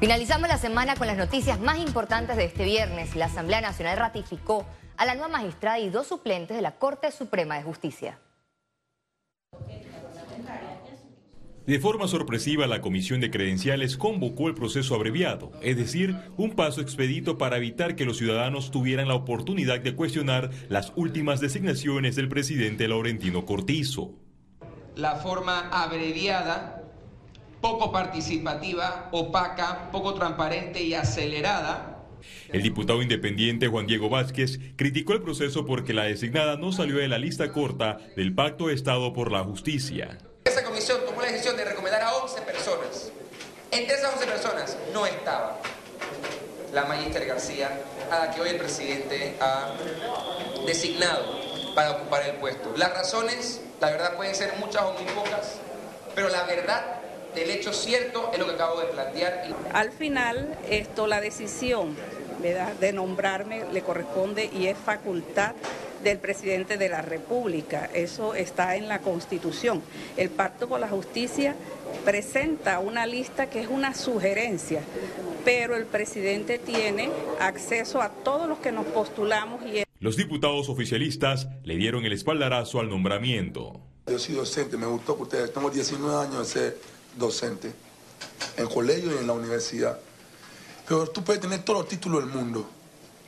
Finalizamos la semana con las noticias más importantes de este viernes. La Asamblea Nacional ratificó a la nueva magistrada y dos suplentes de la Corte Suprema de Justicia. De forma sorpresiva, la Comisión de Credenciales convocó el proceso abreviado, es decir, un paso expedito para evitar que los ciudadanos tuvieran la oportunidad de cuestionar las últimas designaciones del presidente Laurentino Cortizo. La forma abreviada, poco participativa, opaca, poco transparente y acelerada el diputado independiente Juan Diego Vázquez criticó el proceso porque la designada no salió de la lista corta del Pacto de Estado por la Justicia. Esa comisión tomó la decisión de recomendar a 11 personas. Entre esas 11 personas no estaba la magíster García, a la que hoy el presidente ha designado para ocupar el puesto. Las razones, la verdad, pueden ser muchas o muy pocas, pero la verdad del hecho cierto es lo que acabo de plantear. Al final, esto, la decisión de nombrarme le corresponde y es facultad del presidente de la República. Eso está en la Constitución. El Pacto por la Justicia presenta una lista que es una sugerencia, pero el presidente tiene acceso a todos los que nos postulamos y los diputados oficialistas le dieron el espaldarazo al nombramiento. Yo soy docente, me gustó que ustedes, tengo 19 años de ser docente en colegio y en la universidad. Pero tú puedes tener todos los títulos del mundo,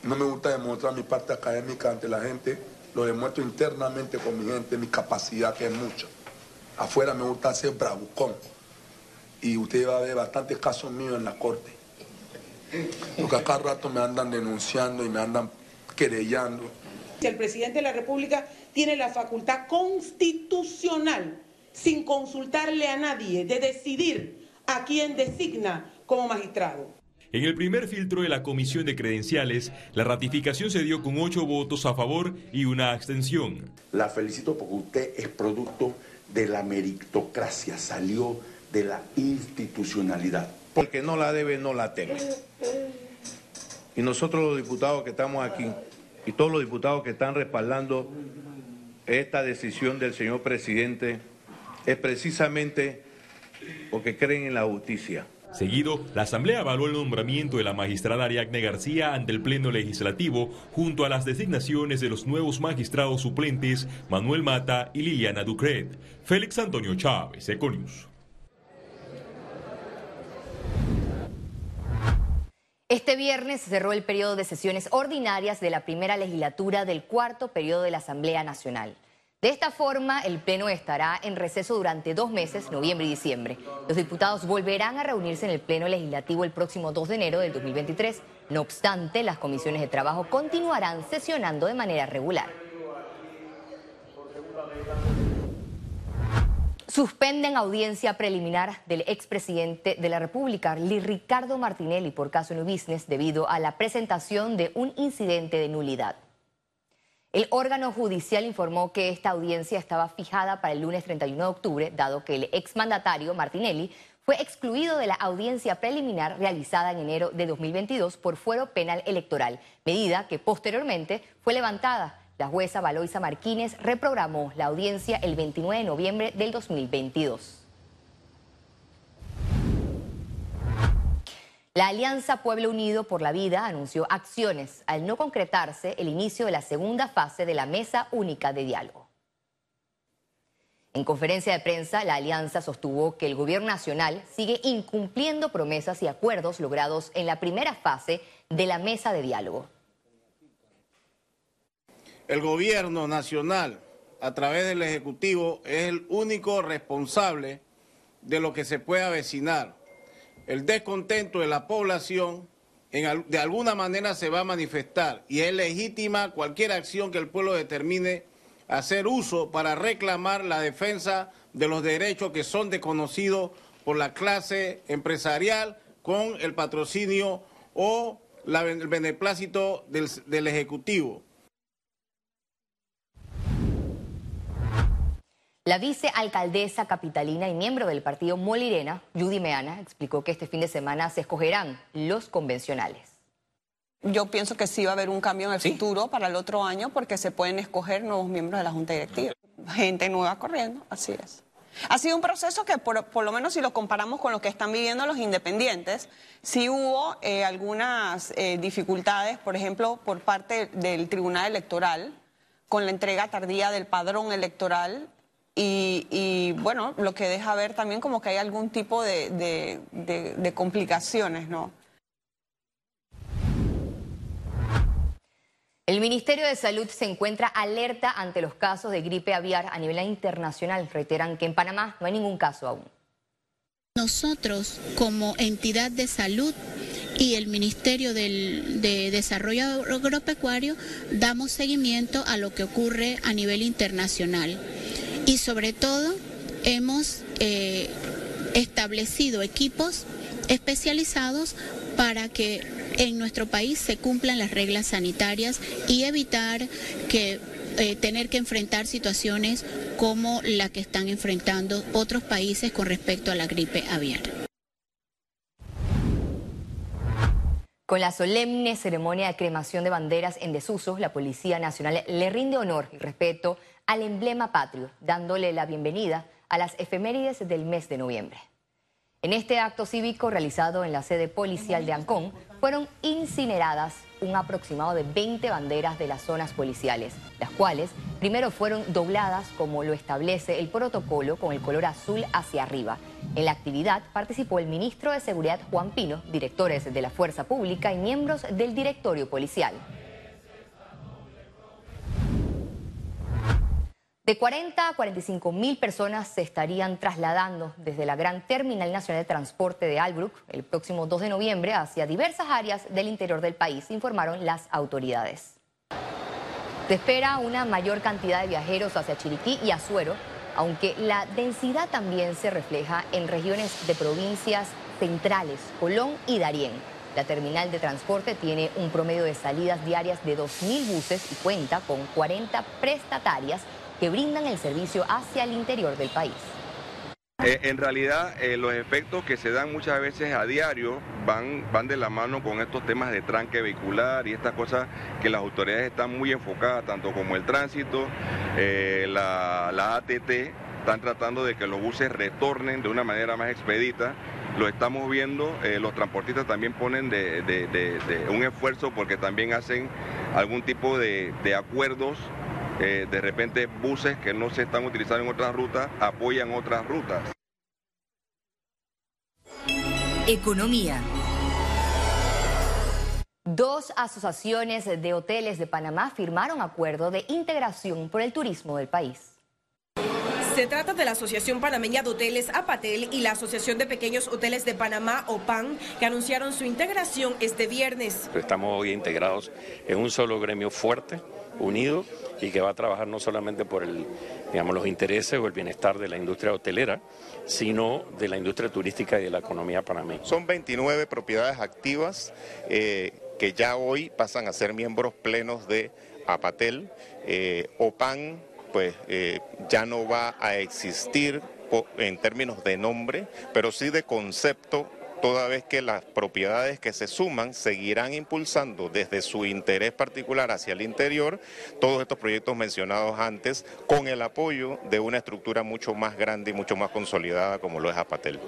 no me gusta demostrar mi parte académica ante la gente, lo demuestro internamente con mi gente, mi capacidad que es mucha. Afuera me gusta hacer bravucón. Y usted va a ver bastantes casos míos en la corte. Porque a cada rato me andan denunciando y me andan querellando. El presidente de la República tiene la facultad constitucional, sin consultarle a nadie, de decidir a quién designa como magistrado. En el primer filtro de la Comisión de Credenciales, la ratificación se dio con ocho votos a favor y una abstención. La felicito porque usted es producto de la meritocracia, salió de la institucionalidad. Porque no la debe, no la teme. Y nosotros los diputados que estamos aquí y todos los diputados que están respaldando esta decisión del señor presidente es precisamente porque creen en la justicia. Seguido, la Asamblea avaló el nombramiento de la magistrada Ariadne García ante el Pleno Legislativo junto a las designaciones de los nuevos magistrados suplentes Manuel Mata y Liliana Ducret. Félix Antonio Chávez, Econius. Este viernes cerró el periodo de sesiones ordinarias de la primera legislatura del cuarto periodo de la Asamblea Nacional. De esta forma, el Pleno estará en receso durante dos meses, noviembre y diciembre. Los diputados volverán a reunirse en el Pleno Legislativo el próximo 2 de enero del 2023. No obstante, las comisiones de trabajo continuarán sesionando de manera regular. Suspenden audiencia preliminar del expresidente de la República, Ricardo Martinelli, por caso New Business, debido a la presentación de un incidente de nulidad. El órgano judicial informó que esta audiencia estaba fijada para el lunes 31 de octubre, dado que el exmandatario Martinelli fue excluido de la audiencia preliminar realizada en enero de 2022 por fuero penal electoral, medida que posteriormente fue levantada. La jueza Valoisa Martínez reprogramó la audiencia el 29 de noviembre del 2022. La Alianza Pueblo Unido por la Vida anunció acciones al no concretarse el inicio de la segunda fase de la Mesa Única de Diálogo. En conferencia de prensa, la alianza sostuvo que el gobierno nacional sigue incumpliendo promesas y acuerdos logrados en la primera fase de la mesa de diálogo. El gobierno nacional, a través del Ejecutivo, es el único responsable de lo que se puede avecinar el descontento de la población de alguna manera se va a manifestar y es legítima cualquier acción que el pueblo determine hacer uso para reclamar la defensa de los derechos que son desconocidos por la clase empresarial con el patrocinio o el beneplácito del Ejecutivo. La vicealcaldesa capitalina y miembro del partido Molirena, Judy Meana, explicó que este fin de semana se escogerán los convencionales. Yo pienso que sí va a haber un cambio en el futuro para el otro año porque se pueden escoger nuevos miembros de la Junta Directiva. Gente nueva corriendo, así es. Ha sido un proceso que, por, lo menos si lo comparamos con lo que están viviendo los independientes, sí hubo eh, algunas eh, dificultades, por ejemplo, por parte del Tribunal Electoral, con la entrega tardía del padrón electoral y, bueno, lo que deja ver también como que hay algún tipo de, de complicaciones, ¿no? El Ministerio de Salud se encuentra alerta ante los casos de gripe aviar a nivel internacional. Reiteran que en Panamá no hay ningún caso aún. Nosotros, como entidad de salud y el Ministerio de Desarrollo Agropecuario, damos seguimiento a lo que ocurre a nivel internacional. Y sobre todo, hemos eh, establecido equipos especializados para que en nuestro país se cumplan las reglas sanitarias y evitar que eh, tener que enfrentar situaciones como la que están enfrentando otros países con respecto a la gripe aviar. Con la solemne ceremonia de cremación de banderas en desuso, la Policía Nacional le rinde honor y respeto al emblema patrio, dándole la bienvenida a las efemérides del mes de noviembre. En este acto cívico realizado en la sede policial de Ancón, fueron incineradas un aproximado de 20 banderas de las zonas policiales, las cuales primero fueron dobladas como lo establece el protocolo con el color azul hacia arriba. En la actividad participó el ministro de Seguridad Juan Pino, directores de la Fuerza Pública y miembros del directorio policial. De 40 a 45 mil personas se estarían trasladando desde la Gran Terminal Nacional de Transporte de Albrook el próximo 2 de noviembre hacia diversas áreas del interior del país, informaron las autoridades. Se espera una mayor cantidad de viajeros hacia Chiriquí y Azuero, aunque la densidad también se refleja en regiones de provincias centrales, Colón y Darién. La terminal de transporte tiene un promedio de salidas diarias de 2.000 buses y cuenta con 40 prestatarias que brindan el servicio hacia el interior del país. Eh, en realidad, eh, los efectos que se dan muchas veces a diario van, van de la mano con estos temas de tranque vehicular y estas cosas que las autoridades están muy enfocadas, tanto como el tránsito, eh, la, la ATT, están tratando de que los buses retornen de una manera más expedita. Lo estamos viendo, los transportistas también ponen de, un esfuerzo porque también hacen algún tipo de, acuerdos eh, de repente buses que no se están utilizando en otras rutas apoyan otras rutas. Economía. Dos asociaciones de hoteles de Panamá firmaron acuerdo de integración por el turismo del país. Se trata de la Asociación Panameña de Hoteles APATEL y la Asociación de Pequeños Hoteles de Panamá, OPAN, que anunciaron su integración este viernes. Estamos hoy integrados en un solo gremio fuerte, unido y que va a trabajar no solamente por el, digamos, los intereses o el bienestar de la industria hotelera, sino de la industria turística y de la economía panameña. Son 29 propiedades activas eh, que ya hoy pasan a ser miembros plenos de APATEL. Eh, OPAN pues eh, ya no va a existir en términos de nombre, pero sí de concepto toda vez que las propiedades que se suman seguirán impulsando desde su interés particular hacia el interior todos estos proyectos mencionados antes con el apoyo de una estructura mucho más grande y mucho más consolidada como lo es Apatel.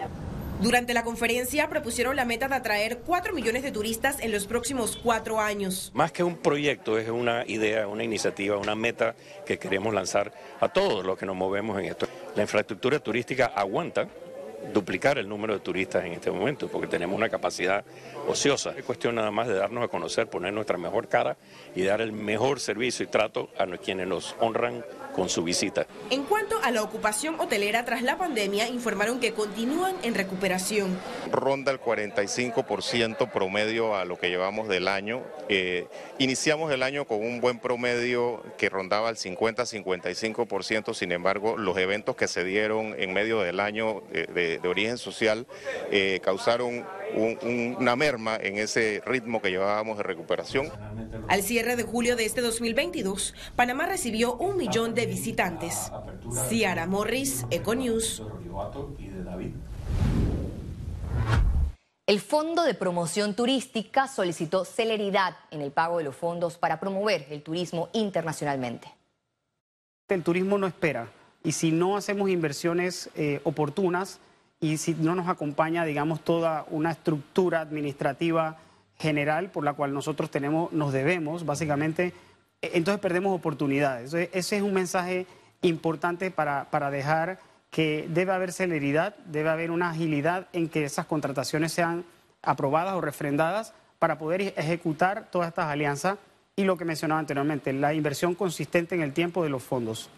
Durante la conferencia propusieron la meta de atraer 4 millones de turistas en los próximos cuatro años. Más que un proyecto, es una idea, una iniciativa, una meta que queremos lanzar a todos los que nos movemos en esto. La infraestructura turística aguanta, duplicar el número de turistas en este momento, porque tenemos una capacidad ociosa. Es cuestión nada más de darnos a conocer, poner nuestra mejor cara y dar el mejor servicio y trato a quienes nos honran con su visita. En cuanto a la ocupación hotelera tras la pandemia, informaron que continúan en recuperación. Ronda el 45% promedio a lo que llevamos del año. Eh, iniciamos el año con un buen promedio que rondaba el 50-55%, sin embargo, los eventos que se dieron en medio del año de, origen social eh, causaron una merma en ese ritmo que llevábamos de recuperación. Al cierre de julio de este 2022, Panamá recibió un millón de visitantes. Ciara Morris, Econews. El Fondo de Promoción Turística solicitó celeridad en el pago de los fondos para promover el turismo internacionalmente. El turismo no espera y si no hacemos inversiones eh, oportunas y si no nos acompaña, digamos, toda una estructura administrativa general por la cual nosotros tenemos, nos debemos, básicamente, e, entonces perdemos oportunidades. ese es un mensaje importante para, para dejar que debe haber celeridad, debe haber una agilidad en que esas contrataciones sean aprobadas o refrendadas para poder ejecutar todas estas alianzas y lo que mencionaba anteriormente, la inversión consistente en el tiempo de los fondos.